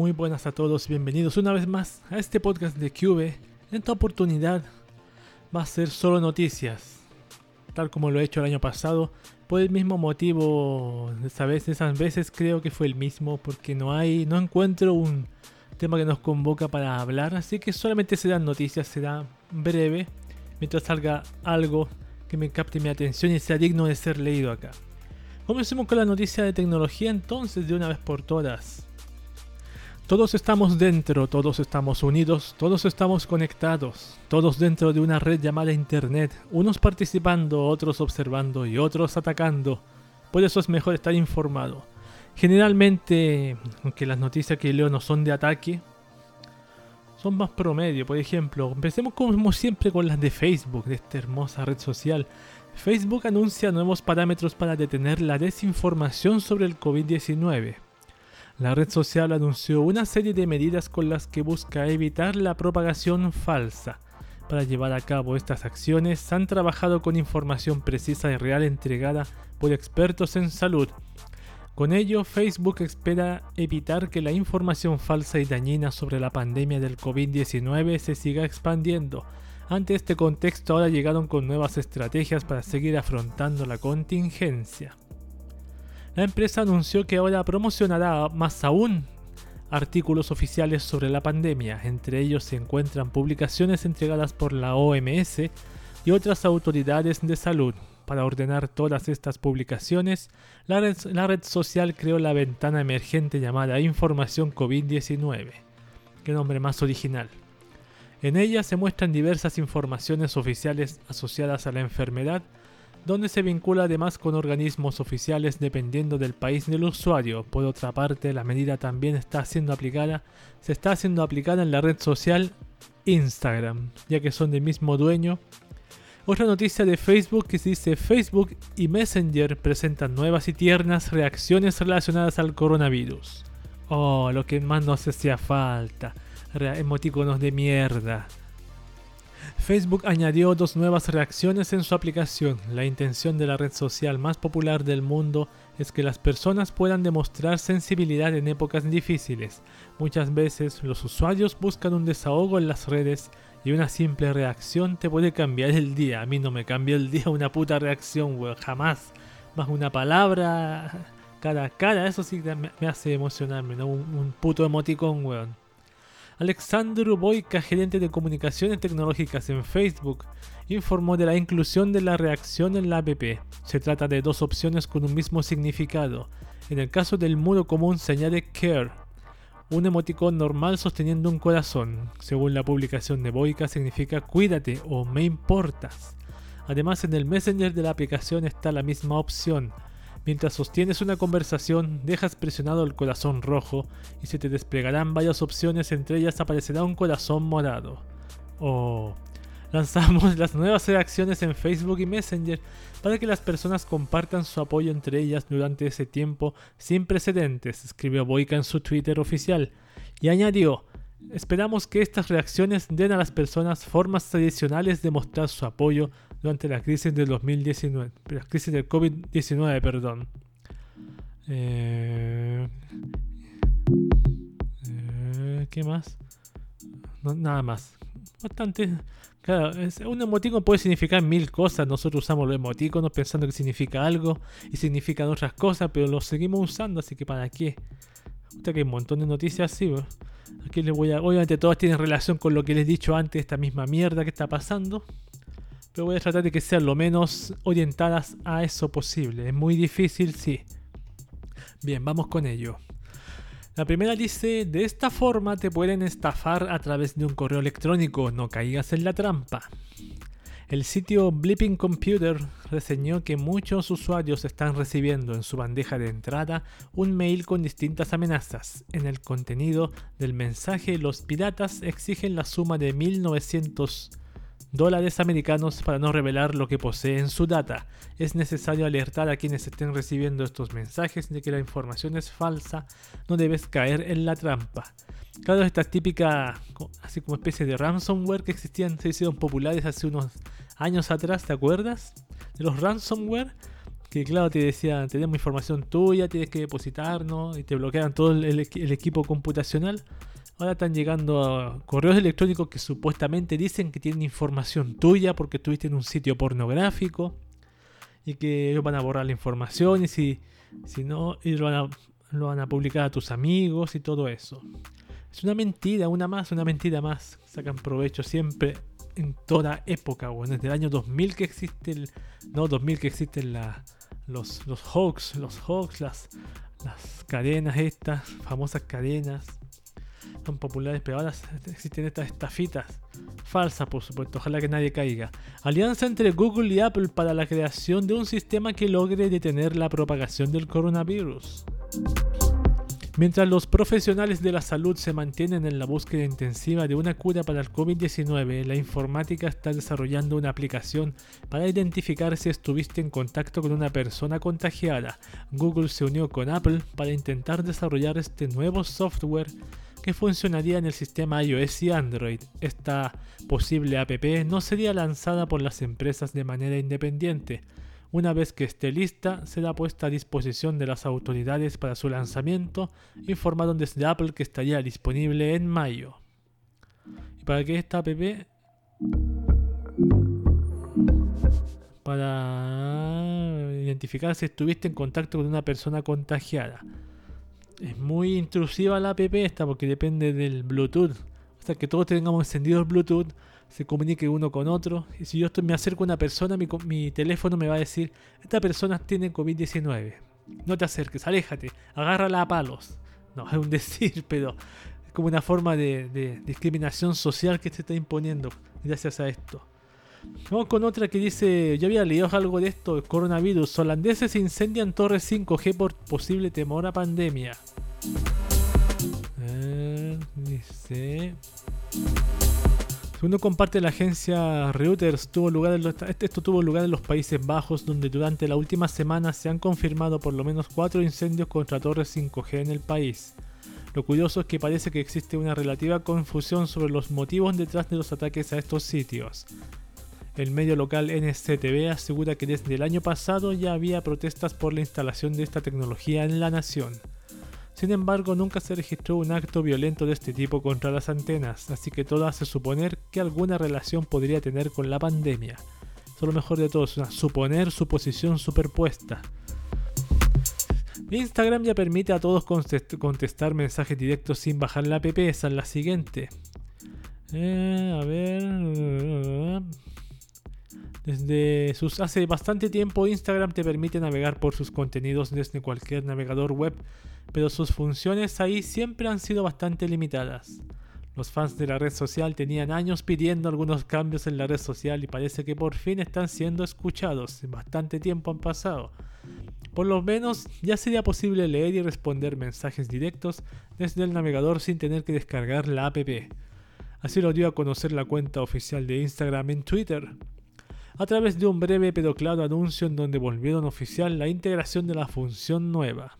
Muy buenas a todos, bienvenidos una vez más a este podcast de Cube. En esta oportunidad va a ser solo noticias, tal como lo he hecho el año pasado. Por el mismo motivo, esa vez, esas veces creo que fue el mismo, porque no hay, no encuentro un tema que nos convoca para hablar, así que solamente serán noticias, será breve, mientras salga algo que me capte mi atención y sea digno de ser leído acá. Comencemos con la noticia de tecnología entonces de una vez por todas. Todos estamos dentro, todos estamos unidos, todos estamos conectados, todos dentro de una red llamada Internet, unos participando, otros observando y otros atacando. Por eso es mejor estar informado. Generalmente, aunque las noticias que leo no son de ataque, son más promedio. Por ejemplo, empecemos como siempre con las de Facebook, de esta hermosa red social. Facebook anuncia nuevos parámetros para detener la desinformación sobre el COVID-19. La red social anunció una serie de medidas con las que busca evitar la propagación falsa. Para llevar a cabo estas acciones han trabajado con información precisa y real entregada por expertos en salud. Con ello, Facebook espera evitar que la información falsa y dañina sobre la pandemia del COVID-19 se siga expandiendo. Ante este contexto ahora llegaron con nuevas estrategias para seguir afrontando la contingencia. La empresa anunció que ahora promocionará más aún artículos oficiales sobre la pandemia. Entre ellos se encuentran publicaciones entregadas por la OMS y otras autoridades de salud. Para ordenar todas estas publicaciones, la red, social creó la ventana emergente llamada Información COVID-19. Qué nombre más original. En ella se muestran diversas informaciones oficiales asociadas a la enfermedad, donde se vincula además con organismos oficiales dependiendo del país del usuario. Por otra parte, la medida también está siendo aplicada, se está haciendo aplicada en la red social Instagram, ya que son del mismo dueño. Otra noticia de Facebook que dice Facebook y Messenger presentan nuevas y tiernas reacciones relacionadas al coronavirus. Oh, lo que más nos hacía falta. Emoticonos de mierda. Facebook añadió dos nuevas reacciones en su aplicación. La intención de la red social más popular del mundo es que las personas puedan demostrar sensibilidad en épocas difíciles. Muchas veces los usuarios buscan un desahogo en las redes y una simple reacción te puede cambiar el día. A mí no me cambió el día una puta reacción, weón, jamás. Más una palabra cara a cara, eso sí me, hace emocionarme, ¿no? Un, un puto emoticón, weón. Alexandru Boyka, gerente de comunicaciones tecnológicas en Facebook, informó de la inclusión de la reacción en la app. Se trata de dos opciones con un mismo significado. En el caso del muro común se añade care, un emoticón normal sosteniendo un corazón. Según la publicación de Boyka significa cuídate o me importas. Además en el Messenger de la aplicación está la misma opción, Mientras sostienes una conversación, dejas presionado el corazón rojo y se te desplegarán varias opciones, entre ellas aparecerá un corazón morado. O lanzamos las nuevas reacciones en Facebook y Messenger para que las personas compartan su apoyo entre ellas durante ese tiempo sin precedentes, escribió Boyka en su Twitter oficial, y añadió, Esperamos que estas reacciones den a las personas formas tradicionales de mostrar su apoyo durante la crisis del 2019, la crisis del COVID-19, perdón. Eh, eh, ¿Qué más? nada más. Bastante. Claro, un emoticono puede significar mil cosas. Nosotros usamos los emoticonos pensando que significa algo y significan otras cosas, pero los seguimos usando, así que ¿para qué? Usted que hay un montón de noticias así, Aquí les voy a. Obviamente todas tienen relación con lo que les he dicho antes, esta misma mierda que está pasando. Pero voy a tratar de que sean lo menos orientadas a eso posible. Es muy difícil, sí. Bien, vamos con ello. La primera dice, de esta forma te pueden estafar a través de un correo electrónico, no caigas en la trampa. El sitio Blipping Computer reseñó que muchos usuarios están recibiendo en su bandeja de entrada un mail con distintas amenazas. En el contenido del mensaje, los piratas exigen la suma de 1.900 dólares americanos para no revelar lo que posee en su data. Es necesario alertar a quienes estén recibiendo estos mensajes de que la información es falsa, no debes caer en la trampa. Claro, esta típica, así como especie de ransomware que existían, se hicieron populares hace unos años atrás, ¿te acuerdas? De los ransomware, que claro, te decía, tenemos información tuya, tienes que depositarnos y te bloquean todo el, el equipo computacional. Ahora están llegando correos electrónicos que supuestamente dicen que tienen información tuya porque estuviste en un sitio pornográfico y que ellos van a borrar la información y si, si no, lo van, a, publicar a tus amigos y todo eso. Es una mentira, una más, una mentira más. Sacan provecho siempre en toda época, bueno, desde el año 2000 que existe el... No, 2000 que existen los, los hoax, los hoax, las, las cadenas estas, famosas cadenas, son populares, pero ahora existen estas estafitas falsas, por supuesto, ojalá que nadie caiga. Alianza entre Google y Apple para la creación de un sistema que logre detener la propagación del coronavirus. Mientras los profesionales de la salud se mantienen en la búsqueda intensiva de una cura para el COVID-19, la informática está desarrollando una aplicación para identificar si estuviste en contacto con una persona contagiada. Google se unió con Apple para intentar desarrollar este nuevo software que funcionaría en el sistema iOS y Android. Esta posible app no sería lanzada por las empresas de manera independiente, una vez que esté lista, será puesta a disposición de las autoridades para su lanzamiento. Informaron desde Apple que estaría disponible en mayo. ¿Y para qué esta app? Para identificar si estuviste en contacto con una persona contagiada. Es muy intrusiva la app esta porque depende del Bluetooth. O sea, que todos tengamos encendido el Bluetooth se comunique uno con otro. Y si yo estoy, me acerco a una persona, mi, mi teléfono me va a decir, esta persona tiene COVID-19. No te acerques, aléjate, agárrala a palos. No, es un decir, pero es como una forma de, discriminación social que se está imponiendo gracias a esto. Vamos con otra que dice, yo había leído algo de esto, coronavirus, holandeses incendian torres 5G por posible temor a pandemia. dice... Segundo comparte la agencia Reuters, tuvo lugar este, esto tuvo lugar en los Países Bajos, donde durante la última semana se han confirmado por lo menos cuatro incendios contra torres 5G en el país. Lo curioso es que parece que existe una relativa confusión sobre los motivos detrás de los ataques a estos sitios. El medio local NCTV asegura que desde el año pasado ya había protestas por la instalación de esta tecnología en la nación. Sin embargo, nunca se registró un acto violento de este tipo contra las antenas, así que todo hace suponer que alguna relación podría tener con la pandemia. Eso lo mejor de todo, es una suponer suposición superpuesta. Instagram ya permite a todos contestar mensajes directos sin bajar la app, esa es la siguiente. Eh, a ver. Desde sus hace bastante tiempo Instagram te permite navegar por sus contenidos desde cualquier navegador web pero sus funciones ahí siempre han sido bastante limitadas. Los fans de la red social tenían años pidiendo algunos cambios en la red social y parece que por fin están siendo escuchados. Bastante tiempo han pasado. Por lo menos ya sería posible leer y responder mensajes directos desde el navegador sin tener que descargar la app. Así lo dio a conocer la cuenta oficial de Instagram en Twitter, a través de un breve pero claro anuncio en donde volvieron oficial la integración de la función nueva.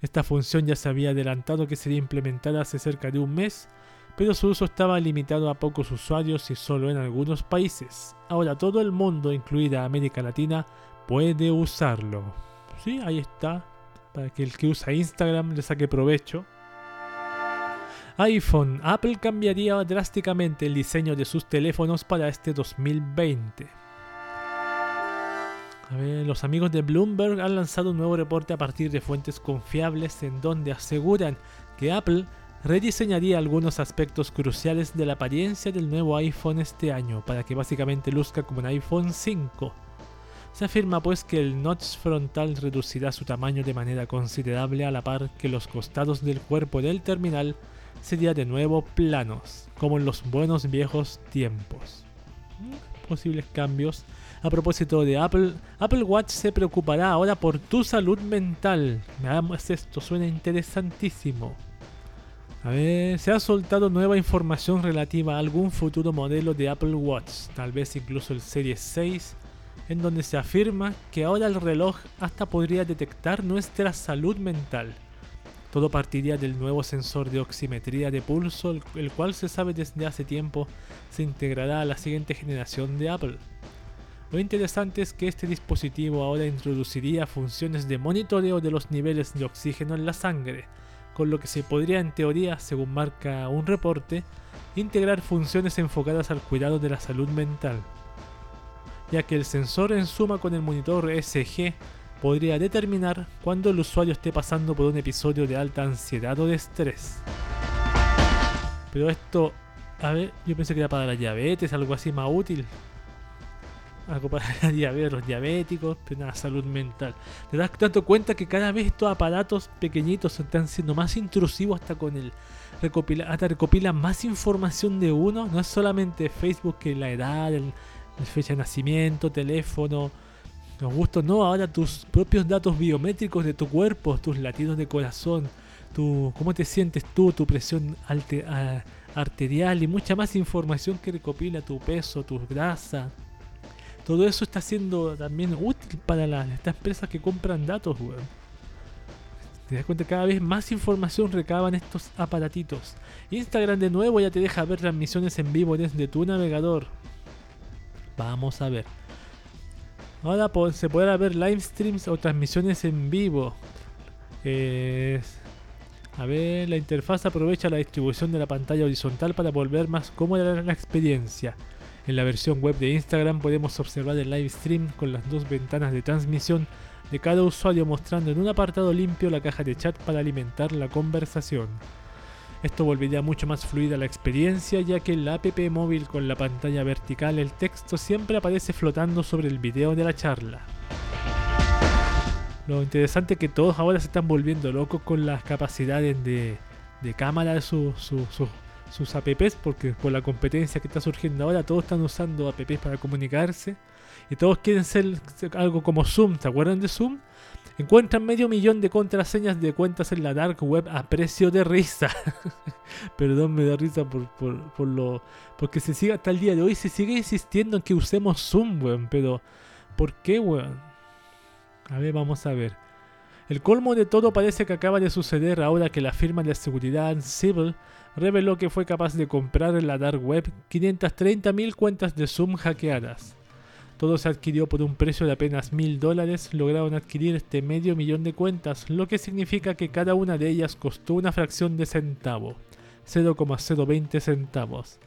Esta función ya se había adelantado que sería implementada hace cerca de un mes, pero su uso estaba limitado a pocos usuarios y solo en algunos países. Ahora todo el mundo, incluida América Latina, puede usarlo. Sí, ahí está, para que el que usa Instagram le saque provecho. iPhone. Apple cambiaría drásticamente el diseño de sus teléfonos para este 2020 los amigos de Bloomberg han lanzado un nuevo reporte a partir de fuentes confiables en donde aseguran que Apple rediseñaría algunos aspectos cruciales de la apariencia del nuevo iPhone este año para que básicamente luzca como un iPhone 5. Se afirma pues que el notch frontal reducirá su tamaño de manera considerable a la par que los costados del cuerpo del terminal serían de nuevo planos, como en los buenos viejos tiempos. Posibles cambios a propósito de Apple, Apple Watch se preocupará ahora por tu salud mental. Veamos esto, suena interesantísimo. A ver, se ha soltado nueva información relativa a algún futuro modelo de Apple Watch, tal vez incluso el Series 6, en donde se afirma que ahora el reloj hasta podría detectar nuestra salud mental. Todo partiría del nuevo sensor de oximetría de pulso, el cual se sabe desde hace tiempo se integrará a la siguiente generación de Apple. Lo interesante es que este dispositivo ahora introduciría funciones de monitoreo de los niveles de oxígeno en la sangre, con lo que se podría en teoría, según marca un reporte, integrar funciones enfocadas al cuidado de la salud mental, ya que el sensor en suma con el monitor SG podría determinar cuando el usuario esté pasando por un episodio de alta ansiedad o de estrés. Pero esto, a ver, yo pensé que era para la diabetes, algo así más útil algo para los diabéticos, pero nada, salud mental. Te das tanto cuenta que cada vez estos aparatos pequeñitos están siendo más intrusivos hasta con el recopila, hasta recopilan más información de uno. No es solamente Facebook que la edad, el, fecha de nacimiento, teléfono, los gustos, no, ahora tus propios datos biométricos de tu cuerpo, tus latidos de corazón, tu, cómo te sientes tú, tu presión arterial y mucha más información que recopila tu peso, tus grasas todo eso está siendo también útil para estas empresas que compran datos, weón. Te das cuenta, cada vez más información recaban estos aparatitos. Instagram de nuevo ya te deja ver transmisiones en vivo desde tu navegador. Vamos a ver. Ahora se podrá ver live streams o transmisiones en vivo. a ver, la interfaz aprovecha la distribución de la pantalla horizontal para volver más cómoda la experiencia. En la versión web de Instagram podemos observar el live stream con las dos ventanas de transmisión de cada usuario mostrando en un apartado limpio la caja de chat para alimentar la conversación. Esto volvería mucho más fluida la experiencia ya que en la app móvil con la pantalla vertical el texto siempre aparece flotando sobre el video de la charla. Lo interesante es que todos ahora se están volviendo locos con las capacidades de, cámara de sus sus apps, porque por la competencia que está surgiendo ahora, todos están usando apps para comunicarse y todos quieren ser algo como Zoom. ¿Se acuerdan de Zoom? Encuentran medio millón de contraseñas de cuentas en la dark web a precio de risa. Perdón, me da risa por, por, lo. Porque se sigue hasta el día de hoy, se sigue insistiendo en que usemos Zoom, weón. Pero, ¿por qué, weón? A ver, vamos a ver. El colmo de todo parece que acaba de suceder ahora que la firma de seguridad Civil reveló que fue capaz de comprar en la dark web 530.000 cuentas de Zoom hackeadas. Todo se adquirió por un precio de apenas mil dólares, lograron adquirir este medio millón de cuentas, lo que significa que cada una de ellas costó una fracción de centavo, 0,020 centavos.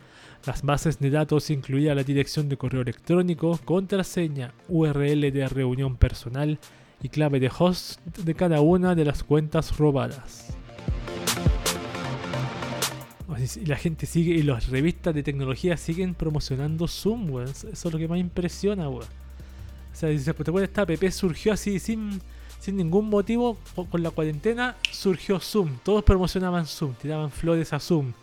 Las bases de datos incluían la dirección de correo electrónico, contraseña, URL de reunión personal y clave de host de cada una de las cuentas robadas. Y la gente sigue, y las revistas de tecnología siguen promocionando Zoom, weón. Eso es lo que más impresiona, weón. O sea, dice, pues te esta app surgió así sin, sin ningún motivo, con la cuarentena surgió Zoom. Todos promocionaban Zoom, tiraban flores a Zoom.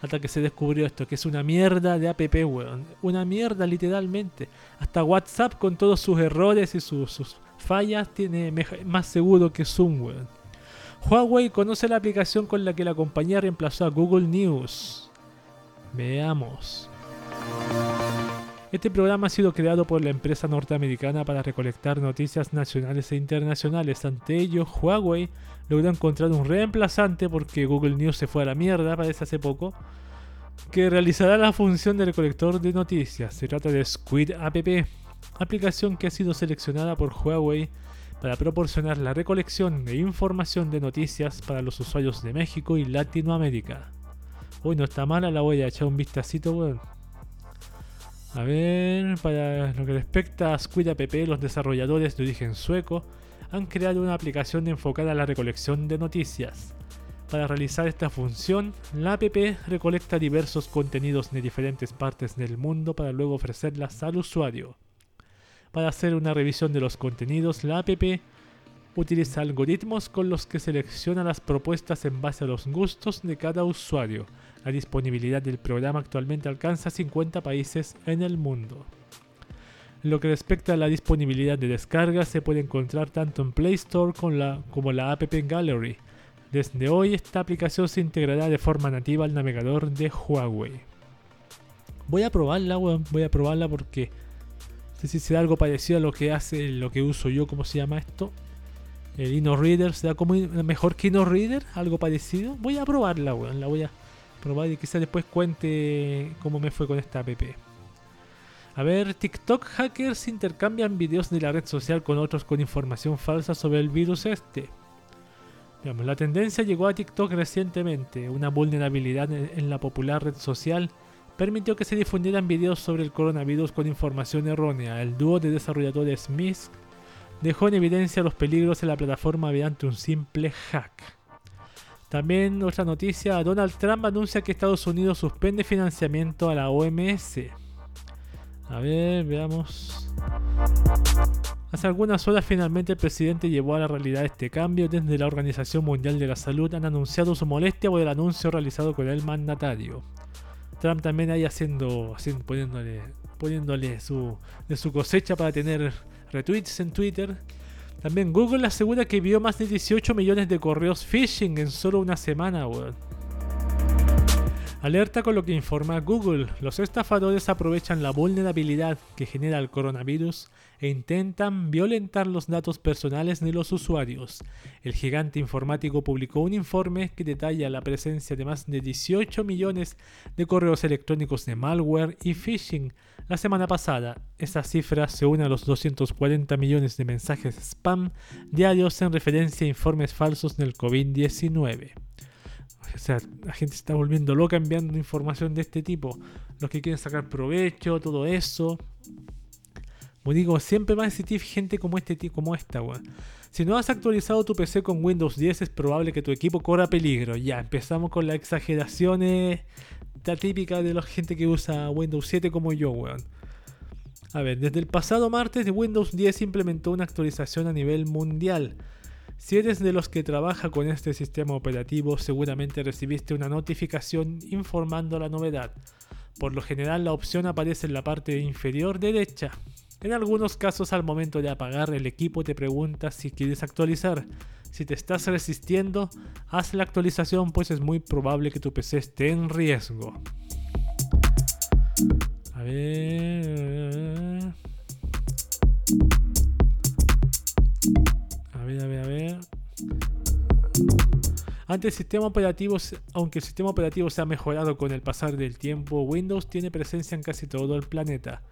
Hasta que se descubrió esto, que es una mierda de app, weón. Una mierda literalmente. Hasta WhatsApp con todos sus errores y sus, fallas tiene más seguro que Zoom, weón. Huawei conoce la aplicación con la que la compañía reemplazó a Google News. Veamos. Este programa ha sido creado por la empresa norteamericana para recolectar noticias nacionales e internacionales. Ante ello, Huawei logró encontrar un reemplazante porque Google News se fue a la mierda, parece hace poco, que realizará la función de recolector de noticias. Se trata de Squid App, aplicación que ha sido seleccionada por Huawei para proporcionar la recolección de información de noticias para los usuarios de México y Latinoamérica. Uy, no está mala, la voy a echar un vistacito. A ver, para lo que respecta a Squid App, los desarrolladores de origen sueco han creado una aplicación enfocada a la recolección de noticias. Para realizar esta función, la app recolecta diversos contenidos de diferentes partes del mundo para luego ofrecerlas al usuario. Para hacer una revisión de los contenidos, la app utiliza algoritmos con los que selecciona las propuestas en base a los gustos de cada usuario. La disponibilidad del programa actualmente alcanza 50 países en el mundo. Lo que respecta a la disponibilidad de descarga, se puede encontrar tanto en Play Store como la App Gallery. Desde hoy esta aplicación se integrará de forma nativa al navegador de Huawei. Voy a probarla, voy a probarla porque si será algo parecido a lo que hace, lo que uso yo, ¿cómo se llama esto? El InnoReader, ¿será como mejor que InnoReader? ¿Algo parecido? Voy a probarla, La voy a probar y quizás después cuente cómo me fue con esta app. A ver, TikTok hackers intercambian videos de la red social con otros con información falsa sobre el virus este. Digamos, la tendencia llegó a TikTok recientemente. Una vulnerabilidad en la popular red social permitió que se difundieran videos sobre el coronavirus con información errónea. El dúo de desarrolladores Smith dejó en evidencia los peligros en la plataforma mediante un simple hack. También otra noticia, Donald Trump anuncia que Estados Unidos suspende financiamiento a la OMS. A ver, veamos. Hace algunas horas finalmente el presidente llevó a la realidad este cambio. Desde la Organización Mundial de la Salud han anunciado su molestia por el anuncio realizado con el mandatario. Trump también ahí haciendo, poniéndole, su, de su cosecha para tener retweets en Twitter. También Google asegura que vio más de 18 millones de correos phishing en solo una semana, Alerta con lo que informa Google. Los estafadores aprovechan la vulnerabilidad que genera el coronavirus e intentan violentar los datos personales de los usuarios. El gigante informático publicó un informe que detalla la presencia de más de 18 millones de correos electrónicos de malware y phishing la semana pasada. Esta cifra se une a los 240 millones de mensajes spam diarios en referencia a informes falsos del COVID-19. O sea, la gente está volviendo loca enviando información de este tipo. Los que quieren sacar provecho, todo eso. Como digo, siempre va a existir gente como este como esta, weón. Si no has actualizado tu PC con Windows 10, es probable que tu equipo corra peligro. Ya, empezamos con las exageraciones. La típica de la gente que usa Windows 7 como yo, weón. A ver, desde el pasado martes Windows 10 implementó una actualización a nivel mundial si eres de los que trabaja con este sistema operativo, seguramente recibiste una notificación informando la novedad. Por lo general la opción aparece en la parte inferior derecha. En algunos casos al momento de apagar el equipo te pregunta si quieres actualizar. Si te estás resistiendo, haz la actualización pues es muy probable que tu PC esté en riesgo. A ver... Ver, a ver, a ver. Antes sistema operativo, aunque el sistema operativo se ha mejorado con el pasar del tiempo, Windows tiene presencia en casi todo el planeta.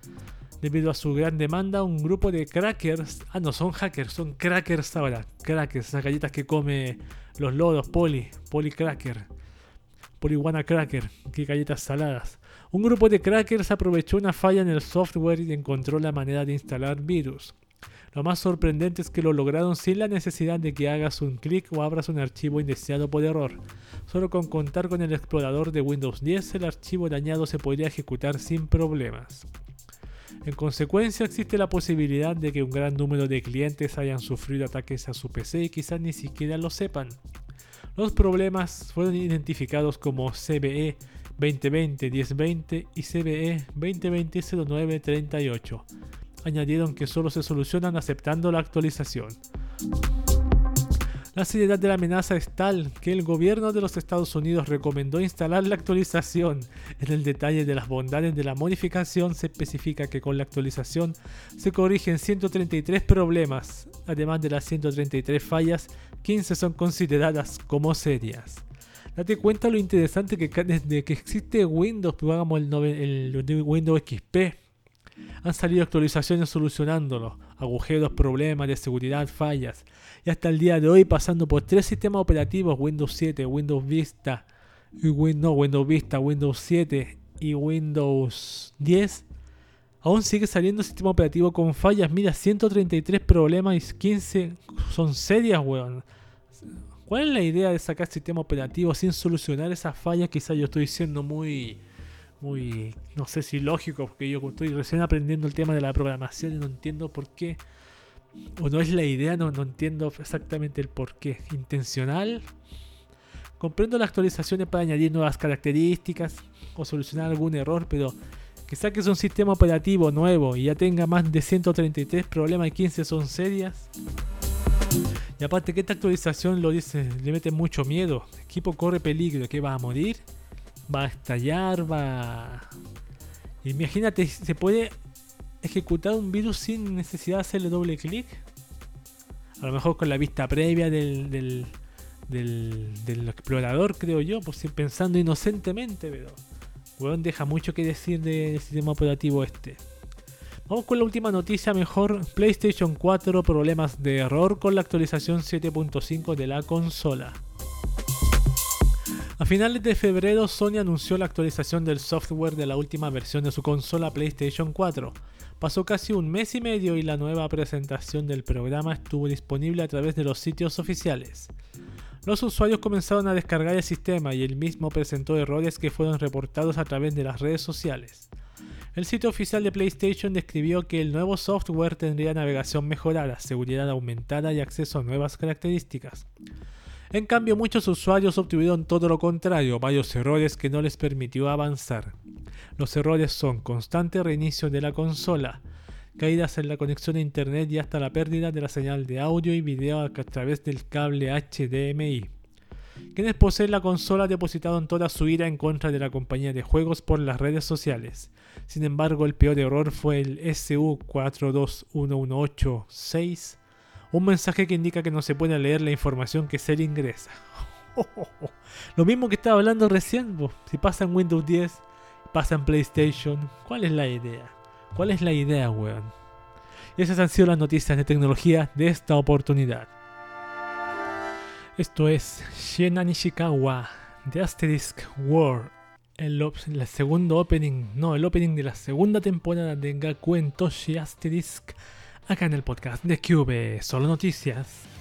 Debido a su gran demanda, un grupo de crackers, ah no, son hackers, son crackers ahora, crackers, esas galletas que come los lodos, poli, poli cracker, poliwana cracker, que galletas saladas. Un grupo de crackers aprovechó una falla en el software y encontró la manera de instalar virus. Lo más sorprendente es que lo lograron sin la necesidad de que hagas un clic o abras un archivo indeseado por error. Solo con contar con el explorador de Windows 10 el archivo dañado se podría ejecutar sin problemas. En consecuencia existe la posibilidad de que un gran número de clientes hayan sufrido ataques a su PC y quizás ni siquiera lo sepan. Los problemas fueron identificados como CBE 2020-1020 y CBE 2020-0938 añadieron que solo se solucionan aceptando la actualización. La seriedad de la amenaza es tal que el gobierno de los Estados Unidos recomendó instalar la actualización. En el detalle de las bondades de la modificación se especifica que con la actualización se corrigen 133 problemas. Además de las 133 fallas, 15 son consideradas como serias. Date cuenta lo interesante que desde que existe Windows, pongamos el, el Windows XP, han salido actualizaciones solucionándolo, agujeros, problemas de seguridad, fallas, y hasta el día de hoy pasando por tres sistemas operativos, Windows 7, Windows Vista, y Windows Vista, Windows 7 y Windows 10, aún sigue saliendo sistema operativo con fallas. Mira, 133 problemas y 15 son serias, weón. ¿Cuál es la idea de sacar sistema operativo sin solucionar esas fallas? Quizá yo estoy siendo muy muy, no sé si lógico, porque yo estoy recién aprendiendo el tema de la programación y no entiendo por qué, o no es la idea, no, no entiendo exactamente el por qué. Intencional. Comprendo las actualizaciones para añadir nuevas características o solucionar algún error, pero que saques un sistema operativo nuevo y ya tenga más de 133 problemas y 15 son serias. Y aparte que esta actualización lo dice, le mete mucho miedo. El equipo corre peligro, que va a morir va a estallar, va... Imagínate, ¿se puede ejecutar un virus sin necesidad de hacerle doble clic? A lo mejor con la vista previa del, del, del, explorador, creo yo, por si pensando inocentemente, pero... Weón deja mucho que decir del sistema operativo este. Vamos con la última noticia mejor. PlayStation 4 problemas de error con la actualización 7.5 de la consola. A finales de febrero Sony anunció la actualización del software de la última versión de su consola PlayStation 4. Pasó casi un mes y medio y la nueva presentación del programa estuvo disponible a través de los sitios oficiales. Los usuarios comenzaron a descargar el sistema y el mismo presentó errores que fueron reportados a través de las redes sociales. El sitio oficial de PlayStation describió que el nuevo software tendría navegación mejorada, seguridad aumentada y acceso a nuevas características. En cambio, muchos usuarios obtuvieron todo lo contrario, varios errores que no les permitió avanzar. Los errores son constante reinicio de la consola, caídas en la conexión a internet y hasta la pérdida de la señal de audio y video a través del cable HDMI. Quienes poseen la consola depositaron toda su ira en contra de la compañía de juegos por las redes sociales. Sin embargo, el peor error fue el SU421186, un mensaje que indica que no se puede leer la información que se le ingresa. Lo mismo que estaba hablando recién, si pasa en Windows 10, pasa en PlayStation, ¿cuál es la idea? ¿Cuál es la idea, weón? Y esas han sido las noticias de tecnología de esta oportunidad. Esto es Shiena Nishikawa de Asterisk War, el, el, segundo opening, no, el opening de la segunda temporada de Gakuen Toshi Asterisk, acá en el podcast de Cube, solo noticias.「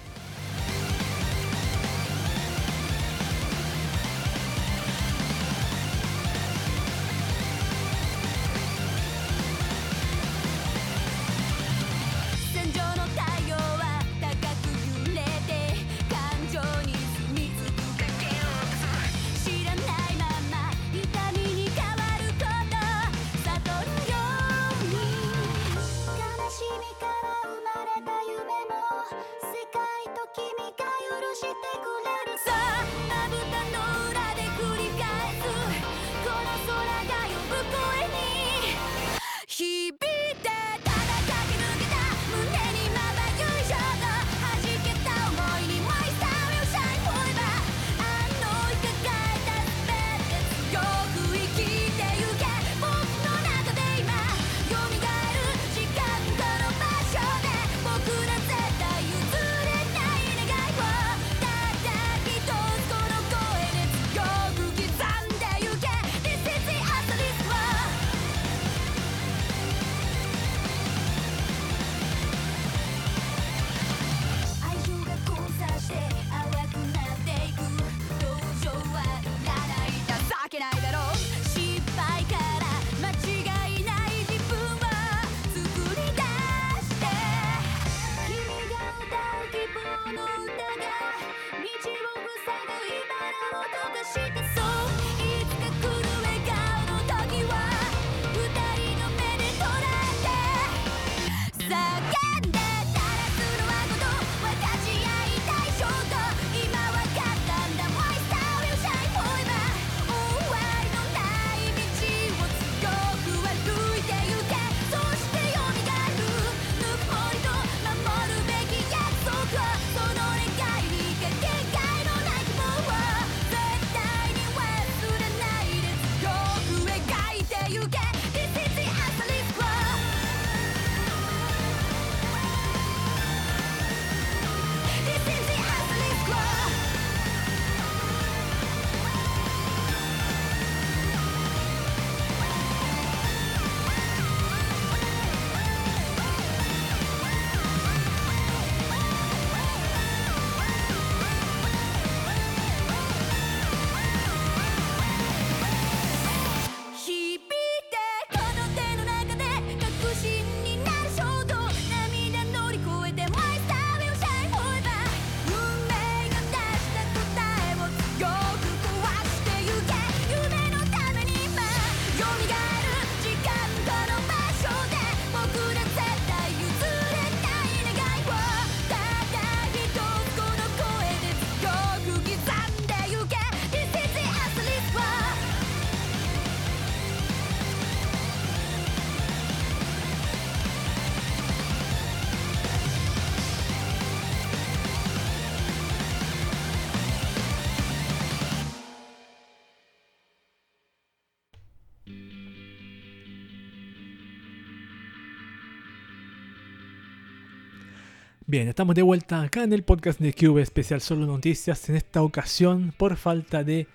Bien, estamos de vuelta acá en el podcast de Cube especial Solo Noticias. En esta ocasión, por falta de,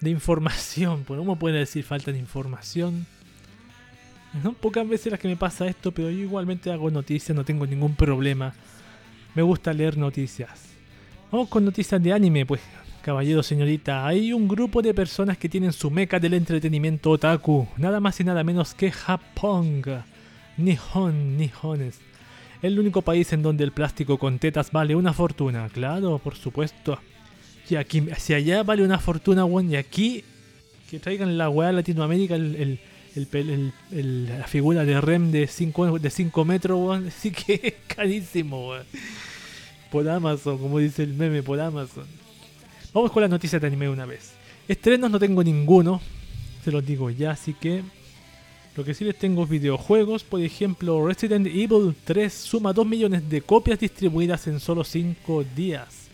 de información. ¿Cómo puede decir falta de información? Son pocas veces las que me pasa esto, pero yo igualmente hago noticias, no tengo ningún problema. Me gusta leer noticias. Vamos con noticias de anime, pues, caballero, señorita. Hay un grupo de personas que tienen su meca del entretenimiento otaku. Nada más y nada menos que Japón. Nihon, Nihones. El único país en donde el plástico con tetas vale una fortuna. Claro, por supuesto. Y aquí, si allá vale una fortuna, weón, y aquí que traigan la weá Latinoamérica, el, la figura de Rem de 5 de cinco metros, weón, así que es carísimo, weón. Por Amazon, como dice el meme, por Amazon. Vamos con las noticias de anime una vez. Estrenos no tengo ninguno, se los digo ya, así que lo que sí les tengo videojuegos, por ejemplo, Resident Evil 3 suma 2 millones de copias distribuidas en solo 5 días.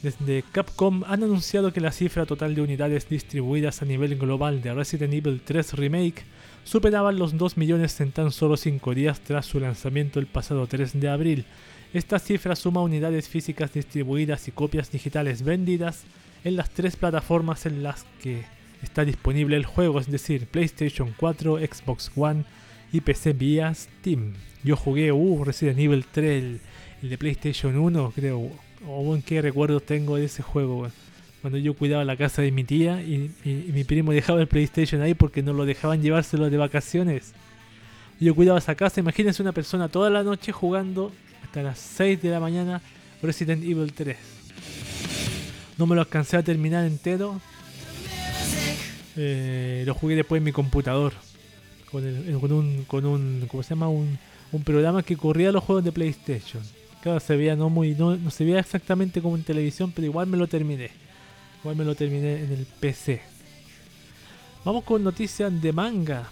Desde Capcom han anunciado que la cifra total de unidades distribuidas a nivel global de Resident Evil 3 Remake superaban los 2 millones en tan solo 5 días tras su lanzamiento el pasado 3 de abril. Esta cifra suma unidades físicas distribuidas y copias digitales vendidas en las tres plataformas en las que está disponible el juego, es decir, PlayStation 4, Xbox One y PC vía Steam. Yo jugué uh, Resident Evil 3, el, de PlayStation 1, creo. O oh, qué recuerdos tengo de ese juego, cuando yo cuidaba la casa de mi tía y, mi primo dejaba el PlayStation ahí porque no lo dejaban llevárselo de vacaciones. yo cuidaba esa casa, imagínense una persona toda la noche jugando hasta las 6 de la mañana Resident Evil 3. No me lo alcancé a terminar entero, eh, lo jugué después en mi computador. Con, un, con un, ¿cómo se llama? Un, programa que corría los juegos de PlayStation. Claro, se veía no muy, no, no se veía exactamente como en televisión, pero igual me lo terminé. Igual me lo terminé en el PC. Vamos con noticias de manga.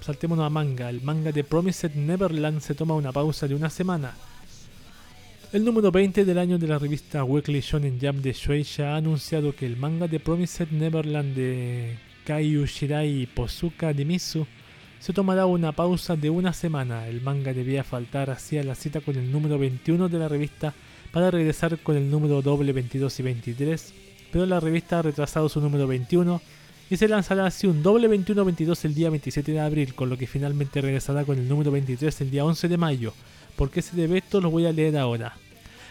Saltémonos a manga. El manga de Promised Neverland se toma una pausa de una semana. El número 20 del año de la revista Weekly Shonen Jump de Shueisha ha anunciado que el manga de Promised Neverland de Kaiu Shirai Posuka Dimisu se tomará una pausa de una semana. El manga debía faltar hacia la cita con el número 21 de la revista para regresar con el número doble 22 y 23, pero la revista ha retrasado su número 21 y se lanzará así un doble 21-22 el día 27 de abril, con lo que finalmente regresará con el número 23 el día 11 de mayo. ¿Por qué se debe esto? Lo voy a leer ahora.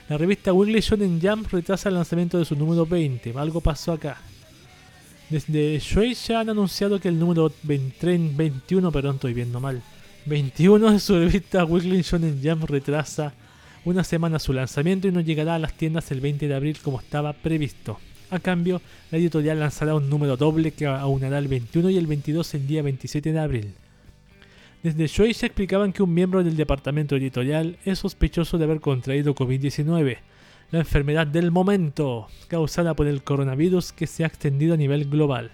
La revista Weekly Shonen Jump retrasa el lanzamiento de su número 20. Algo pasó acá. Desde Shueisha han anunciado que el número 21, perdón, estoy viendo mal, 21 de su revista Weekly Shonen Jump retrasa una semana su lanzamiento y no llegará a las tiendas el 20 de abril como estaba previsto. A cambio, la editorial lanzará un número doble que aunará el 21 y el 22 el día 27 de abril. Desde Shueisha explicaban que un miembro del departamento editorial es sospechoso de haber contraído COVID-19 la enfermedad del momento, causada por el coronavirus que se ha extendido a nivel global,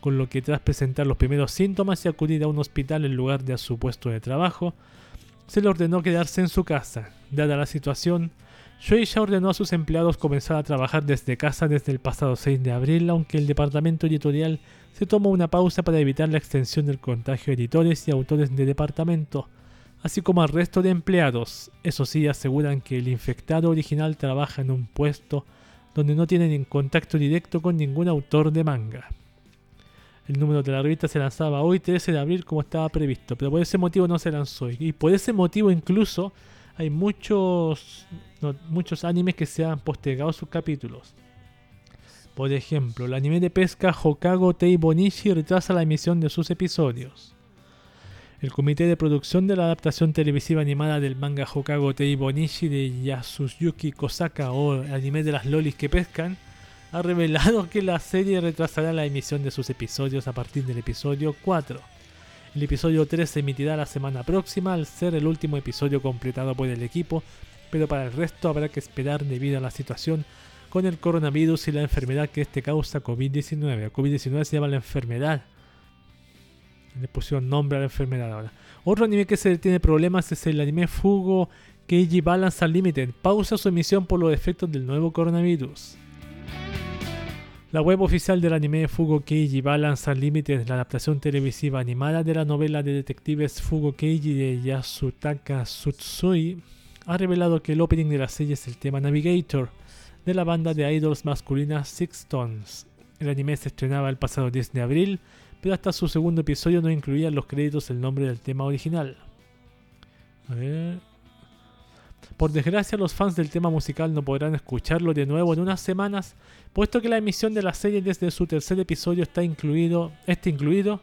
con lo que tras presentar los primeros síntomas y acudir a un hospital en lugar de a su puesto de trabajo, se le ordenó quedarse en su casa. Dada la situación, Shueisha ordenó a sus empleados comenzar a trabajar desde casa desde el pasado 6 de abril, aunque el departamento editorial se tomó una pausa para evitar la extensión del contagio a editores y autores de departamento, así como al resto de empleados. Eso sí, aseguran que el infectado original trabaja en un puesto donde no tienen contacto directo con ningún autor de manga. El número de la revista se lanzaba hoy 13 de abril como estaba previsto, pero por ese motivo no se lanzó. Y por ese motivo incluso hay muchos, muchos animes que se han postergado sus capítulos. Por ejemplo, el anime de pesca Hokago Tei Bonishi retrasa la emisión de sus episodios. El comité de producción de la adaptación televisiva animada del manga Hokago Tei Bonishi de Yasuyuki Kosaka o anime de las lolis que pescan ha revelado que la serie retrasará la emisión de sus episodios a partir del episodio 4. El episodio 3 se emitirá la semana próxima al ser el último episodio completado por el equipo, pero para el resto habrá que esperar debido a la situación con el coronavirus y la enfermedad que este causa COVID-19. COVID-19 se llama la enfermedad le pusieron nombre a la enfermedad ahora. Otro anime que se tiene problemas es el anime Fugo Keiji Balance Unlimited. Pausa su emisión por los efectos del nuevo coronavirus. La web oficial del anime Fugo Keiji Balance Unlimited, la adaptación televisiva animada de la novela de detectives Fugo Keiji de Yasutaka Tsutsui, ha revelado que el opening de la serie es el tema Navigator de la banda de idols masculina Six Tones. El anime se estrenaba el pasado 10 de abril, pero hasta su segundo episodio no incluía en los créditos el nombre del tema original. A ver. Por desgracia, los fans del tema musical no podrán escucharlo de nuevo en unas semanas, puesto que la emisión de la serie desde su tercer episodio está incluido, este incluido,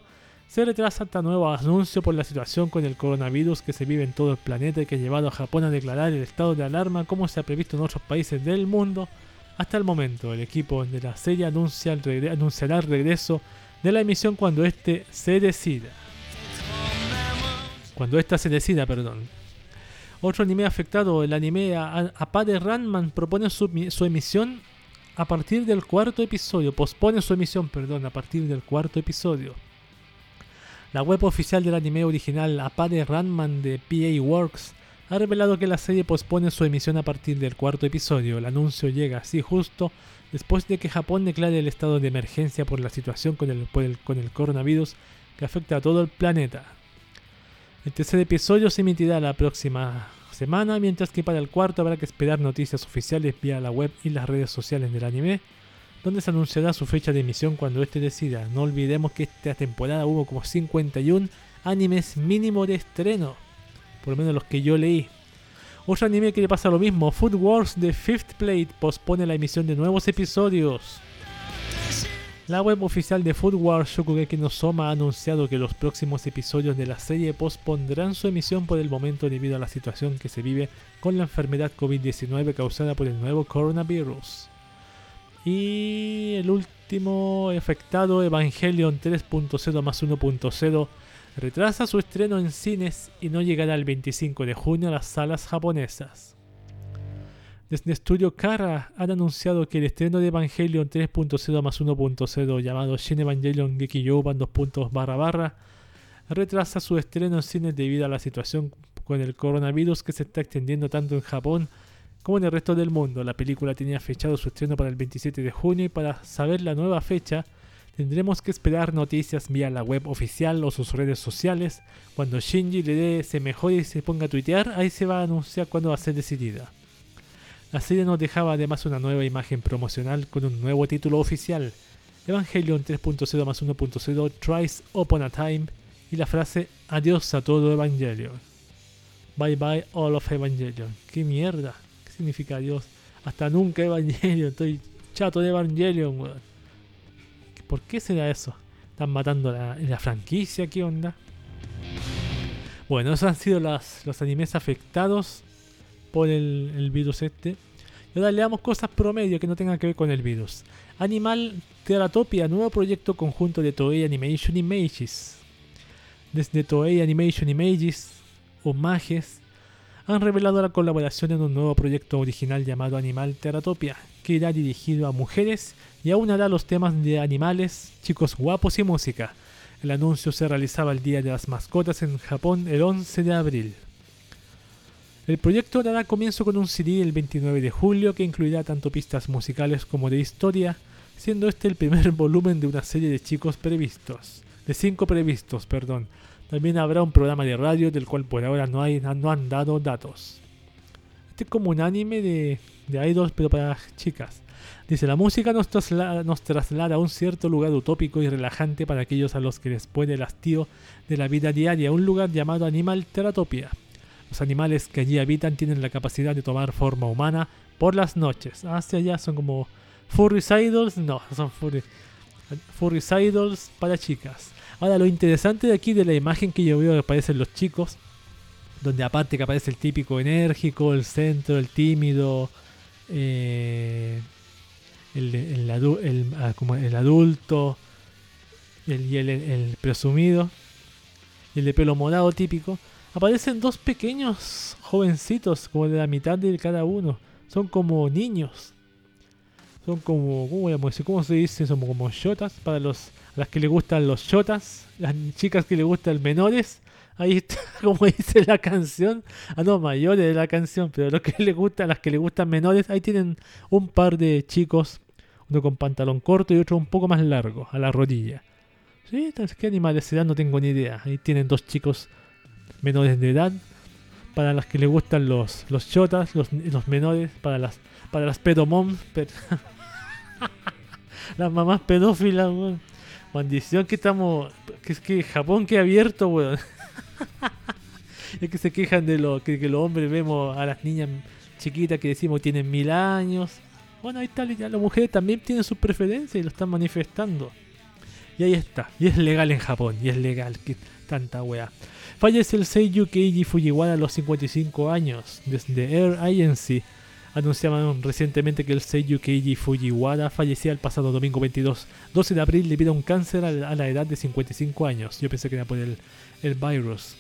se retrasa hasta nuevo anuncio por la situación con el coronavirus que se vive en todo el planeta y que ha llevado a Japón a declarar el estado de alarma como se ha previsto en otros países del mundo. Hasta el momento, el equipo de la serie anuncia el anunciará el regreso de la emisión cuando este se decida. Cuando esta se decida, perdón. Otro anime afectado, el anime Apade Ranman, propone su, su, emisión a partir del cuarto episodio. Pospone su emisión, perdón, a partir del cuarto episodio. La web oficial del anime original Apade Ranman de PA Works ha revelado que la serie pospone su emisión a partir del cuarto episodio. El anuncio llega así justo después de que Japón declare el estado de emergencia por la situación con el, coronavirus que afecta a todo el planeta. El tercer episodio se emitirá la próxima semana, mientras que para el cuarto habrá que esperar noticias oficiales vía la web y las redes sociales del anime donde se anunciará su fecha de emisión cuando éste decida. No olvidemos que esta temporada hubo como 51 animes mínimo de estreno, por lo menos los que yo leí. Otro anime que le pasa lo mismo, Food Wars The Fifth Plate pospone la emisión de nuevos episodios. La web oficial de Food Wars Shokugeki no Soma ha anunciado que los próximos episodios de la serie pospondrán su emisión por el momento debido a la situación que se vive con la enfermedad COVID-19 causada por el nuevo coronavirus. Y el último afectado, Evangelion 3.0 más 1.0, retrasa su estreno en cines y no llegará el 25 de junio a las salas japonesas. Desde Studio Kara han anunciado que el estreno de Evangelion 3.0 más 1.0 llamado Shin Evangelion Gekiyouban 2. barra barra retrasa su estreno en cines debido a la situación con el coronavirus que se está extendiendo tanto en Japón como en el resto del mundo. La película tenía fechado su estreno para el 27 de junio y para saber la nueva fecha tendremos que esperar noticias vía la web oficial o sus redes sociales. Cuando Shinji le dé ese mejor y se ponga a tuitear, ahí se va a anunciar cuándo va a ser decidida. La serie nos dejaba además una nueva imagen promocional con un nuevo título oficial, Evangelion 3.0 más 1.0 Tries Upon a Time y la frase Adiós a todo Evangelion. Bye bye all of Evangelion. ¡Qué mierda! significa Dios? Hasta nunca Evangelion, estoy chato de Evangelion, weón. ¿Por qué será eso? ¿Están matando la, la franquicia? ¿Qué onda? Bueno, esos han sido los animes afectados por el, virus este. Y ahora le damos cosas promedio que no tengan que ver con el virus. Animal Teratopia, nuevo proyecto conjunto de Toei Animation Images. Desde Toei Animation Images, Homages, han revelado la colaboración en un nuevo proyecto original llamado Animal Teratopia, que irá dirigido a mujeres y aún hará los temas de animales, chicos guapos y música. El anuncio se realizaba el Día de las Mascotas en Japón el 11 de abril. El proyecto dará comienzo con un CD el 29 de julio que incluirá tanto pistas musicales como de historia, siendo este el primer volumen de una serie de chicos previstos, de cinco previstos, perdón, también habrá un programa de radio del cual por ahora no, hay, no han dado datos. Este es como un anime de, de idols pero para chicas. Dice, la música nos traslada, nos traslada a un cierto lugar utópico y relajante para aquellos a los que les puede el hastío de la vida diaria, un lugar llamado Animal Teratopia. Los animales que allí habitan tienen la capacidad de tomar forma humana por las noches. Hacia allá son como furries idols, no, son furry, furries idols para chicas. Ahora, lo interesante de aquí, de la imagen que yo veo que aparecen los chicos, donde aparte que aparece el típico enérgico, el centro, el tímido, eh, el, ah, como el, adulto y el, presumido, el de pelo morado típico, aparecen dos pequeños jovencitos, como de la mitad de cada uno. Son como niños. Son como, ¿cómo, ¿cómo se dice? Son como shotas para los las que le gustan los shotas, las chicas que le gustan menores. Ahí está, como dice la canción. Ah, no, mayores de la canción, pero lo que le gusta, las que le gustan menores, ahí tienen un par de chicos, uno con pantalón corto y otro un poco más largo, a la rodilla. ¿Sí? ¿Qué animales serán? No tengo ni idea. Ahí tienen dos chicos menores de edad. para las que les gustan los, los chotas, los, los menores, para las, para las pedomoms, pe- las mamás pedófilas, weón. Maldición que estamos, que es que Japón que abierto, weón. es que se quejan de lo que, los hombres vemos a las niñas chiquitas que decimos tienen mil años. Bueno, ahí está, las mujeres también tienen sus preferencias y lo están manifestando. Y ahí está, y es legal en Japón, y es legal, que tanta wea. Fallece el Seiyu Keiji Fujiwara a los 55 años. Desde Air Agency anunciaban recientemente que el Seiyu Keiji Fujiwara fallecía el pasado domingo 22, 12 de abril debido a un cáncer a la edad de 55 años. Yo pensé que era por el, el virus.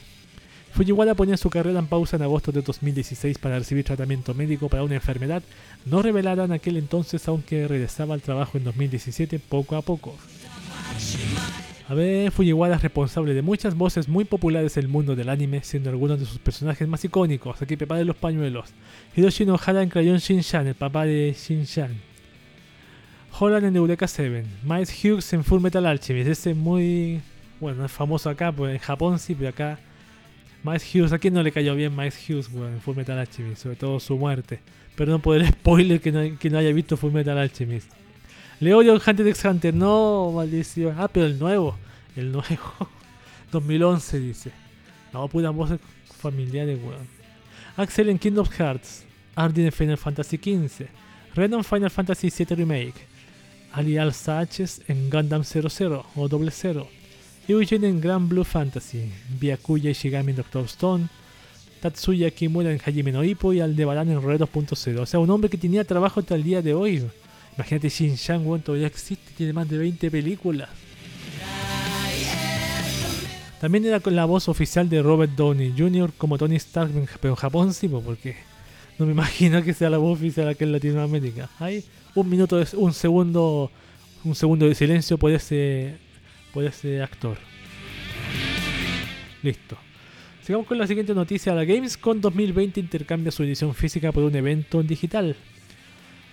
Fujiwara ponía su carrera en pausa en agosto de 2016 para recibir tratamiento médico para una enfermedad no revelada en aquel entonces, aunque regresaba al trabajo en 2017 poco a poco. A ver, Fujiwara es responsable de muchas voces muy populares del mundo del anime, siendo algunos de sus personajes más icónicos. Aquí preparen los pañuelos. Hiroshi Nohara en Crayon Shinshan, el papá de Shinshan. Holland en Eureka 7. Miles Hughes en Full Metal Alchemist. Ese es muy. Bueno, no es famoso acá, pues en Japón sí, pero acá. Miles Hughes, ¿a quién no le cayó bien Miles Hughes bueno, en Full Metal Alchemist? Sobre todo su muerte. Perdón por el spoiler que no, que no haya visto Full Metal Alchemist. Leorio Hunter x Hunter, no, maldición. Ah, pero el nuevo. El nuevo. 2011 dice. No, puras voces familiares, weón. Axel en Kingdom Hearts. Arden en Final Fantasy XV. Red en Final Fantasy VII Remake. Ali Al Saches en Gundam 00 o 00. Eugene en Grand Blue Fantasy. Byakuya Ishigami en Doctor Stone. Tatsuya Kimura en Hajime no Ippo y Aldebaran en Red 2.0. O sea, un hombre que tenía trabajo hasta el día de hoy. Imagínate Shin-Chan, weón, todavía existe, tiene más de 20 películas. También era con la voz oficial de Robert Downey Jr. como Tony Stark, pero en Japón sí, porque no me imagino que sea la voz oficial aquí en Latinoamérica. Hay un minuto, un segundo, un segundo de silencio por ese, por ese actor. Listo. Sigamos con la siguiente noticia. La Gamescom 2020 intercambia su edición física por un evento digital.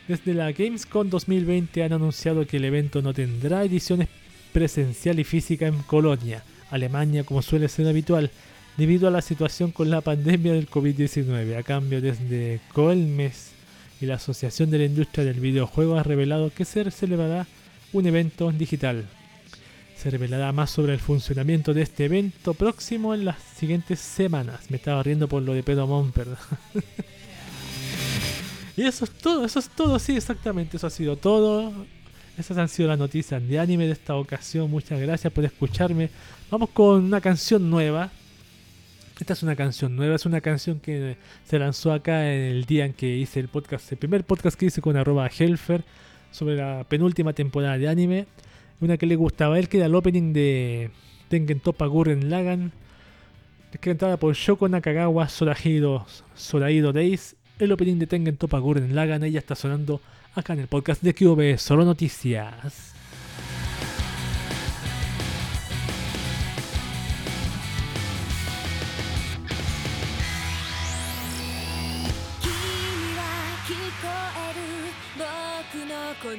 Desde la Gamescom 2020 han anunciado que el evento no tendrá ediciones presencial y física en Colonia, Alemania, como suele ser habitual, debido a la situación con la pandemia del COVID-19. A cambio, desde Colmes y la Asociación de la Industria del Videojuego ha revelado que se celebrará un evento digital. Se revelará más sobre el funcionamiento de este evento próximo en las siguientes semanas. Me estaba riendo por lo de Pedro perdón. Y eso es todo, eso es todo, sí, exactamente, eso ha sido todo. Esas han sido las noticias de anime de esta ocasión. Muchas gracias por escucharme. Vamos con una canción nueva. Esta es una canción nueva, es una canción que se lanzó acá en el día en que hice el podcast, el primer podcast que hice con arroba Helfer sobre la penúltima temporada de anime. Una que le gustaba a él, que era el opening de Tengen Toppa Gurren Lagann, que cantada por Shoko Nakagawa Sorahiro, Sorahiro Days el opening de Tengen Toppa Gurren Lagann. Ella está sonando acá en el podcast de QV Solo Noticias.「君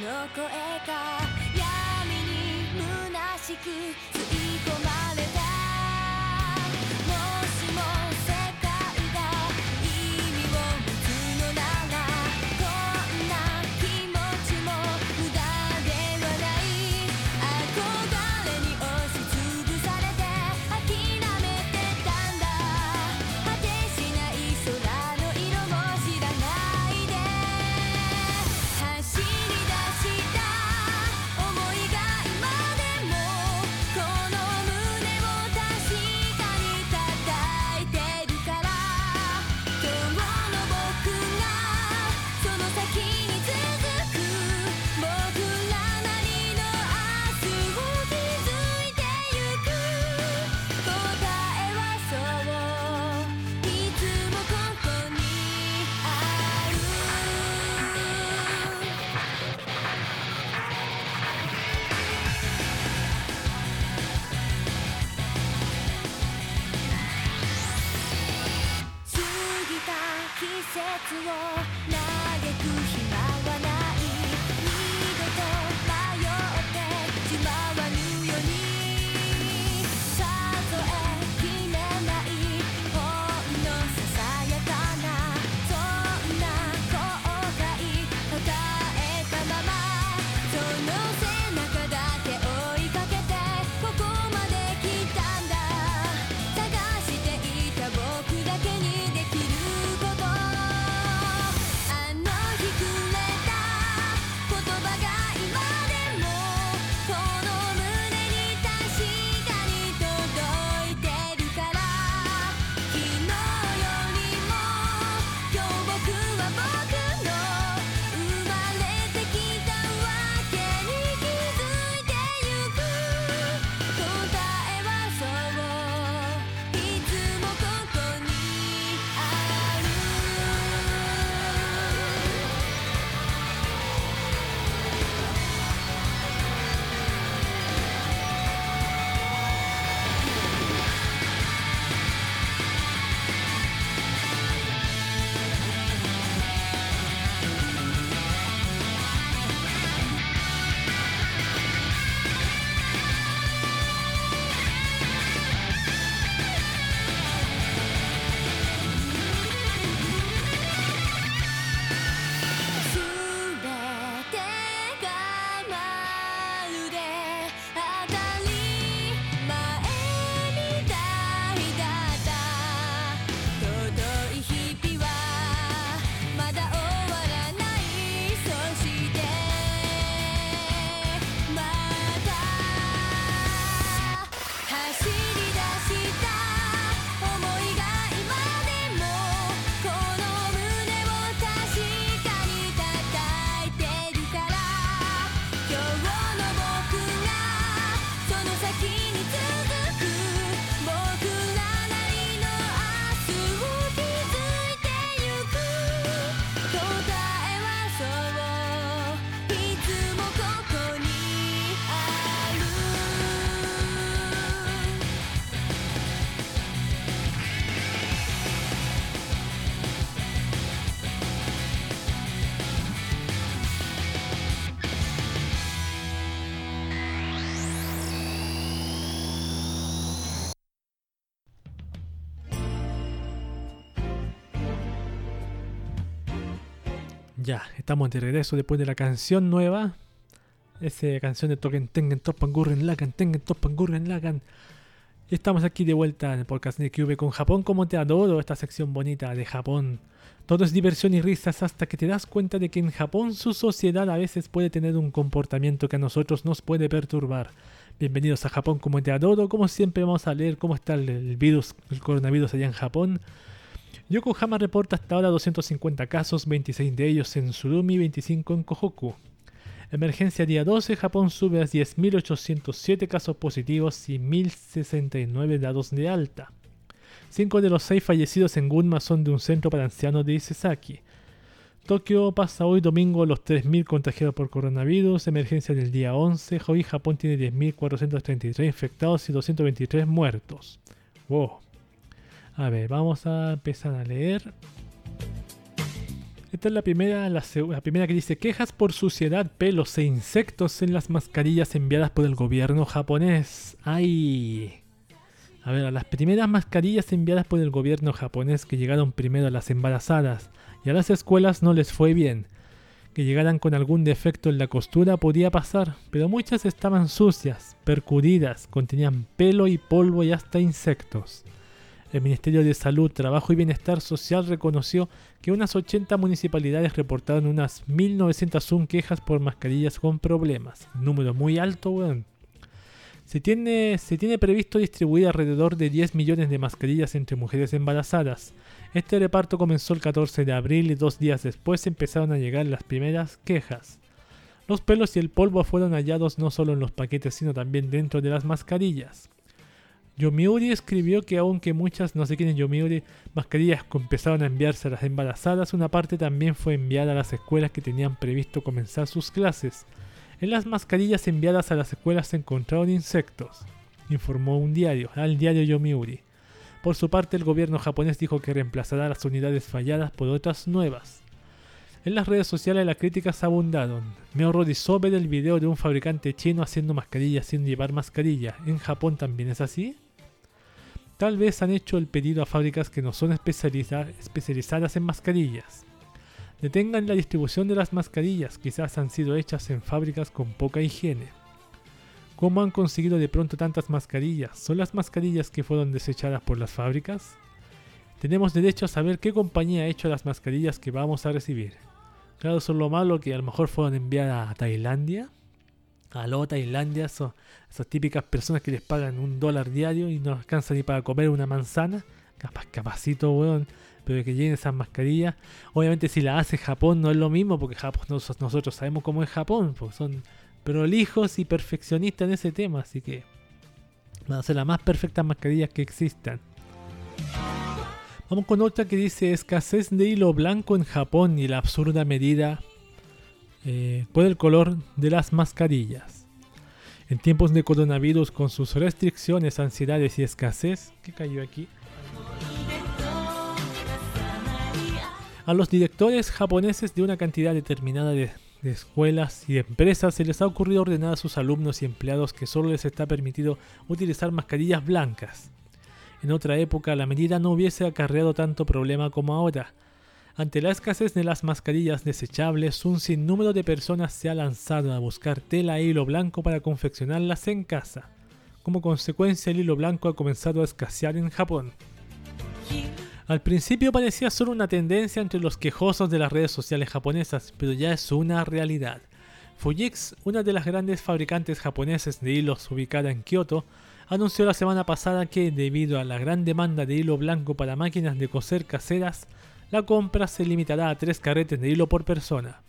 estamos de regreso después de la canción nueva. Esa canción de Token Tengen Topan Gurren Lagan, Tengen Topan Gurren Lagan. Y estamos aquí de vuelta en el podcast de con Japón como te adoro, esta sección bonita de Japón. Todo es diversión y risas hasta que te das cuenta de que en Japón su sociedad a veces puede tener un comportamiento que a nosotros nos puede perturbar. Bienvenidos a Japón como te adoro, como siempre vamos a leer cómo está el virus, el coronavirus allá en Japón. Yokohama reporta hasta ahora 250 casos, 26 de ellos en Surumi, 25 en Kohoku. Emergencia día 12, Japón sube a 10.807 casos positivos y 1.069 dados de alta. Cinco de los seis fallecidos en Gunma son de un centro para ancianos de Isesaki. Tokio pasa hoy domingo los 3.000 contagiados por coronavirus, emergencia del día 11, hoy Japón tiene 10.433 infectados y 223 muertos. Wow. A ver, vamos a empezar a leer. Esta es la primera, la, la primera que dice quejas por suciedad, pelos e insectos en las mascarillas enviadas por el gobierno japonés. ¡Ay! A ver, las primeras mascarillas enviadas por el gobierno japonés que llegaron primero a las embarazadas y a las escuelas no les fue bien. Que llegaran con algún defecto en la costura podía pasar, pero muchas estaban sucias, percudidas, contenían pelo y polvo y hasta insectos. El Ministerio de Salud, Trabajo y Bienestar Social reconoció que unas 80 municipalidades reportaron unas 1.901 quejas por mascarillas con problemas. Número muy alto, weón. Se tiene, se tiene previsto distribuir alrededor de 10 millones de mascarillas entre mujeres embarazadas. Este reparto comenzó el 14 de abril y dos días después empezaron a llegar las primeras quejas. Los pelos y el polvo fueron hallados no solo en los paquetes sino también dentro de las mascarillas. Yomiuri escribió que aunque muchas, no sé quién es Yomiuri, mascarillas empezaron a enviarse a las embarazadas, una parte también fue enviada a las escuelas que tenían previsto comenzar sus clases. En las mascarillas enviadas a las escuelas se encontraron insectos, informó un diario, al diario Yomiuri. Por su parte, el gobierno japonés dijo que reemplazará las unidades falladas por otras nuevas. En las redes sociales las críticas abundaron. Me horrorizó ver el video de un fabricante chino haciendo mascarillas sin llevar mascarilla. ¿En Japón también es así? Tal vez han hecho el pedido a fábricas que no son especializa- especializadas en mascarillas. Detengan la distribución de las mascarillas, quizás han sido hechas en fábricas con poca higiene. ¿Cómo han conseguido de pronto tantas mascarillas? ¿Son las mascarillas que fueron desechadas por las fábricas? Tenemos derecho a saber qué compañía ha hecho las mascarillas que vamos a recibir. Claro, eso es lo malo que a lo mejor fueron enviadas a Tailandia. Aló, Tailandia, eso- esas típicas personas que les pagan un dólar diario y no alcanza ni para comer una manzana. Capaz, capacito, weón. Pero que lleguen esas mascarillas. Obviamente si la hace Japón no es lo mismo, porque Japón, nos- nosotros sabemos cómo es Japón. Porque son prolijos y perfeccionistas en ese tema. Así que van a ser las más perfectas mascarillas que existan. Vamos con otra que dice escasez de hilo blanco en Japón y la absurda medida eh, por el color de las mascarillas. En tiempos de coronavirus con sus restricciones, ansiedades y escasez, ¿qué cayó aquí? A los directores japoneses de una cantidad determinada de, escuelas y empresas se les ha ocurrido ordenar a sus alumnos y empleados que solo les está permitido utilizar mascarillas blancas. En otra época la medida no hubiese acarreado tanto problema como ahora. Ante la escasez de las mascarillas desechables, un sinnúmero de personas se ha lanzado a buscar tela e hilo blanco para confeccionarlas en casa. Como consecuencia, el hilo blanco ha comenzado a escasear en Japón. Al principio parecía solo una tendencia entre los quejosos de las redes sociales japonesas, pero ya es una realidad. Fujix, una de las grandes fabricantes japoneses de hilos ubicada en Kioto, anunció la semana pasada que, debido a la gran demanda de hilo blanco para máquinas de coser caseras, la compra se limitará a tres carretes de hilo por persona.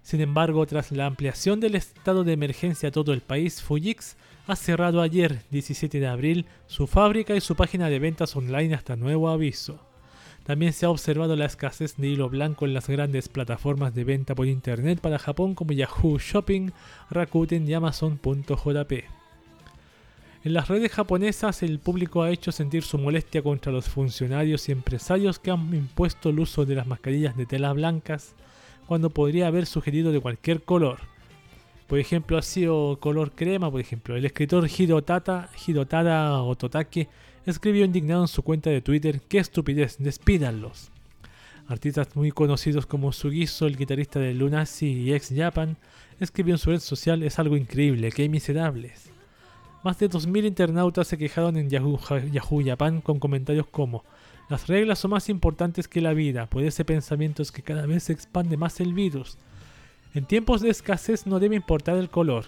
Sin embargo, tras la ampliación del estado de emergencia a todo el país, Fujix ha cerrado ayer, 17 de abril, su fábrica y su página de ventas online hasta nuevo aviso. También se ha observado la escasez de hilo blanco en las grandes plataformas de venta por internet para Japón como Yahoo Shopping, Rakuten y Amazon.jp. En las redes japonesas el público ha hecho sentir su molestia contra los funcionarios y empresarios que han impuesto el uso de las mascarillas de telas blancas cuando podría haber sugerido de cualquier color. Por ejemplo, ha sido color crema, por ejemplo. El escritor Hirotata, Hirotada Ototake escribió indignado en su cuenta de Twitter, ¡qué estupidez! ¡Despídanlos! Artistas muy conocidos como Sugizo, el guitarrista de Lunacy y ex Japan, escribió en su red social es algo increíble, que miserables. Más de 2.000 internautas se quejaron en Yahoo, Japan con comentarios como las reglas son más importantes que la vida, pues ese pensamiento es que cada vez se expande más el virus. En tiempos de escasez no debe importar el color.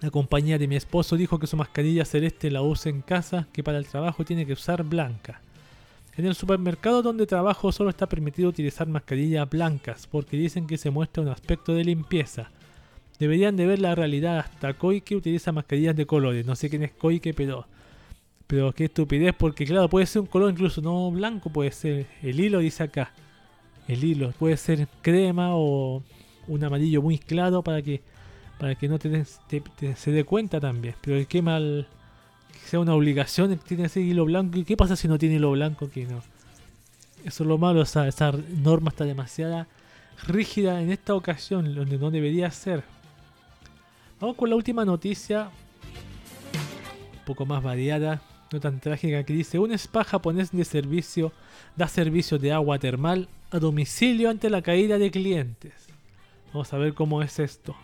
La compañía de mi esposo dijo que su mascarilla celeste la usa en casa, que para el trabajo tiene que usar blanca. En el supermercado donde trabajo solo está permitido utilizar mascarillas blancas porque dicen que se muestra un aspecto de limpieza. Deberían de ver la realidad hasta Koike utiliza mascarillas de colores. No sé quién es Koike, pero pero qué estupidez, porque claro, puede ser un color incluso no blanco, puede ser el hilo, dice acá. El hilo, puede ser crema o un amarillo muy claro para que para que no te, se dé cuenta también. Pero mal que sea una obligación tiene ese hilo blanco. ¿Y qué pasa si no tiene hilo blanco? Que no. Eso es lo malo, esa, esa norma está demasiado rígida en esta ocasión, donde no debería ser. Vamos con la última noticia, un poco más variada no tan trágica, que dice, un spa japonés de servicio da servicio de agua termal a domicilio ante la caída de clientes. Vamos a ver cómo es esto.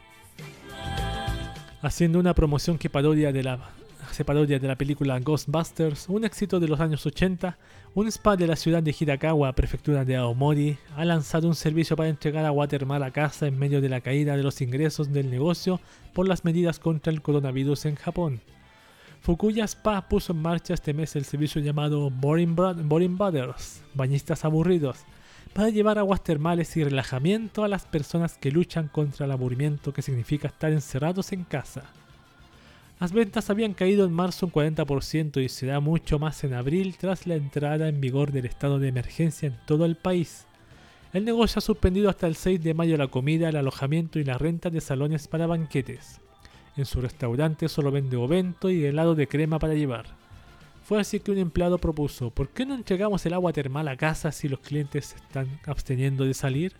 Haciendo una promoción que parodia de la, parodia de la película Ghostbusters, un éxito de los años 80, un spa de la ciudad de Hirakawa, prefectura de Aomori, ha lanzado un servicio para entregar agua termal a casa en medio de la caída de los ingresos del negocio por las medidas contra el coronavirus en Japón. Fukuya Spa puso en marcha este mes el servicio llamado Boring, Brothers, bañistas aburridos, para llevar aguas termales y relajamiento a las personas que luchan contra el aburrimiento que significa estar encerrados en casa. Las ventas habían caído en marzo un 40% y será mucho más en abril tras la entrada en vigor del estado de emergencia en todo el país. El negocio ha suspendido hasta el 6 de mayo la comida, el alojamiento y la renta de salones para banquetes. En su restaurante solo vende ovento y helado de crema para llevar. Fue así que un empleado propuso, ¿por qué no entregamos el agua termal a casa si los clientes se están absteniendo de salir?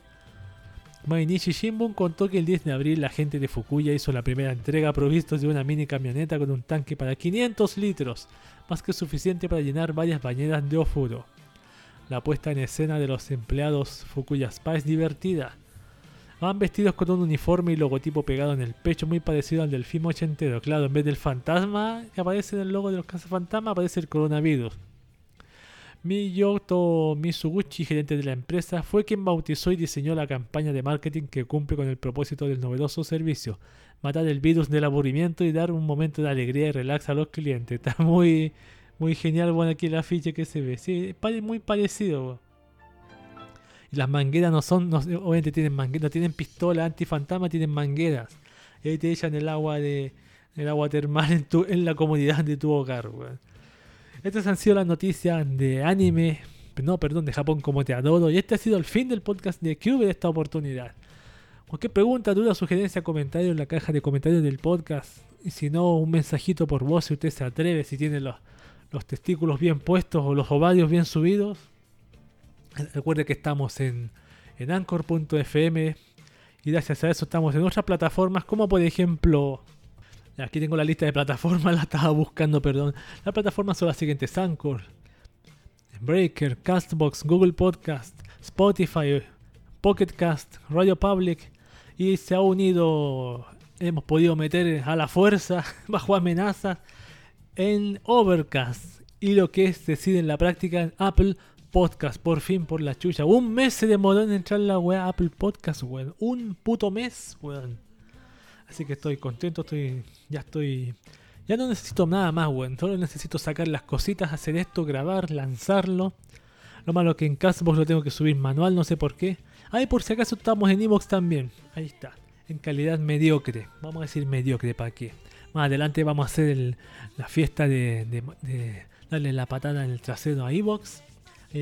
Mainichi Shimbun contó que el 10 de abril la gente de Fukuya hizo la primera entrega provistos de una mini camioneta con un tanque para 500 litros, más que suficiente para llenar varias bañeras de ofuro. La puesta en escena de los empleados Fukuya Spa es divertida. Van vestidos con un uniforme y logotipo pegado en el pecho muy parecido al del film ochentero. Claro, en vez del fantasma que aparece en el logo de los cazafantasmas, aparece el coronavirus. Miyoto Mitsuguchi, gerente de la empresa, fue quien bautizó y diseñó la campaña de marketing que cumple con el propósito del novedoso servicio, matar el virus del aburrimiento y dar un momento de alegría y relax a los clientes. Está muy, muy genial, bueno, aquí el afiche que se ve. Sí, muy parecido. Y las mangueras no son, obviamente tienen mangueras, no tienen pistola antifantasma, tienen mangueras. Y ahí te echan el agua de el agua termal en, tu, en la comodidad de tu hogar, Estas han sido las noticias de anime, no, perdón, de Japón como te adoro. Y este ha sido el fin del podcast de Cube de esta oportunidad. Cualquier pregunta, duda, sugerencia, comentario en la caja de comentarios del podcast. Y si no, un mensajito por voz si usted se atreve, si tiene los, los testículos bien puestos o los ovarios bien subidos. Recuerde que estamos en, en Anchor.fm y gracias a eso estamos en otras plataformas como por ejemplo... Aquí tengo la lista de plataformas, la estaba buscando, perdón. Las plataformas son las siguientes: Anchor, Breaker, Castbox, Google Podcast, Spotify, Pocket Cast, Radio Public. Y se ha unido, hemos podido meter a la fuerza, bajo amenaza, en Overcast. Y lo que es decir en la práctica en Apple Podcast, por fin, por la chucha. Un mes se demoró en entrar la wea Apple Podcast, weón. Un puto mes, weón. Así que estoy contento, estoy. Ya estoy. Ya no necesito nada más, weón. Solo necesito sacar las cositas, hacer esto, grabar, lanzarlo. Lo malo que en Castbox lo tengo que subir manual, no sé por qué. Ahí por si acaso estamos en Evox también. Ahí está. En calidad mediocre. Vamos a decir mediocre, ¿para qué? Más adelante vamos a hacer la fiesta de, de, darle la patada en el trasero a Evox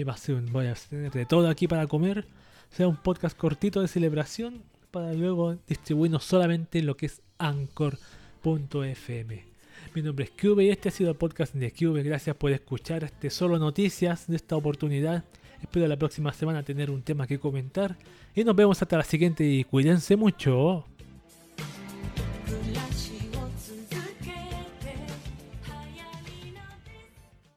va a ser voy a tener de todo aquí para comer. Sea un podcast cortito de celebración para luego distribuirnos solamente en lo que es anchor.fm. Mi nombre es Cube y este ha sido el podcast de Cube. Gracias por escuchar este solo noticias de esta oportunidad. Espero la próxima semana tener un tema que comentar. Y nos vemos hasta la siguiente cuídense mucho.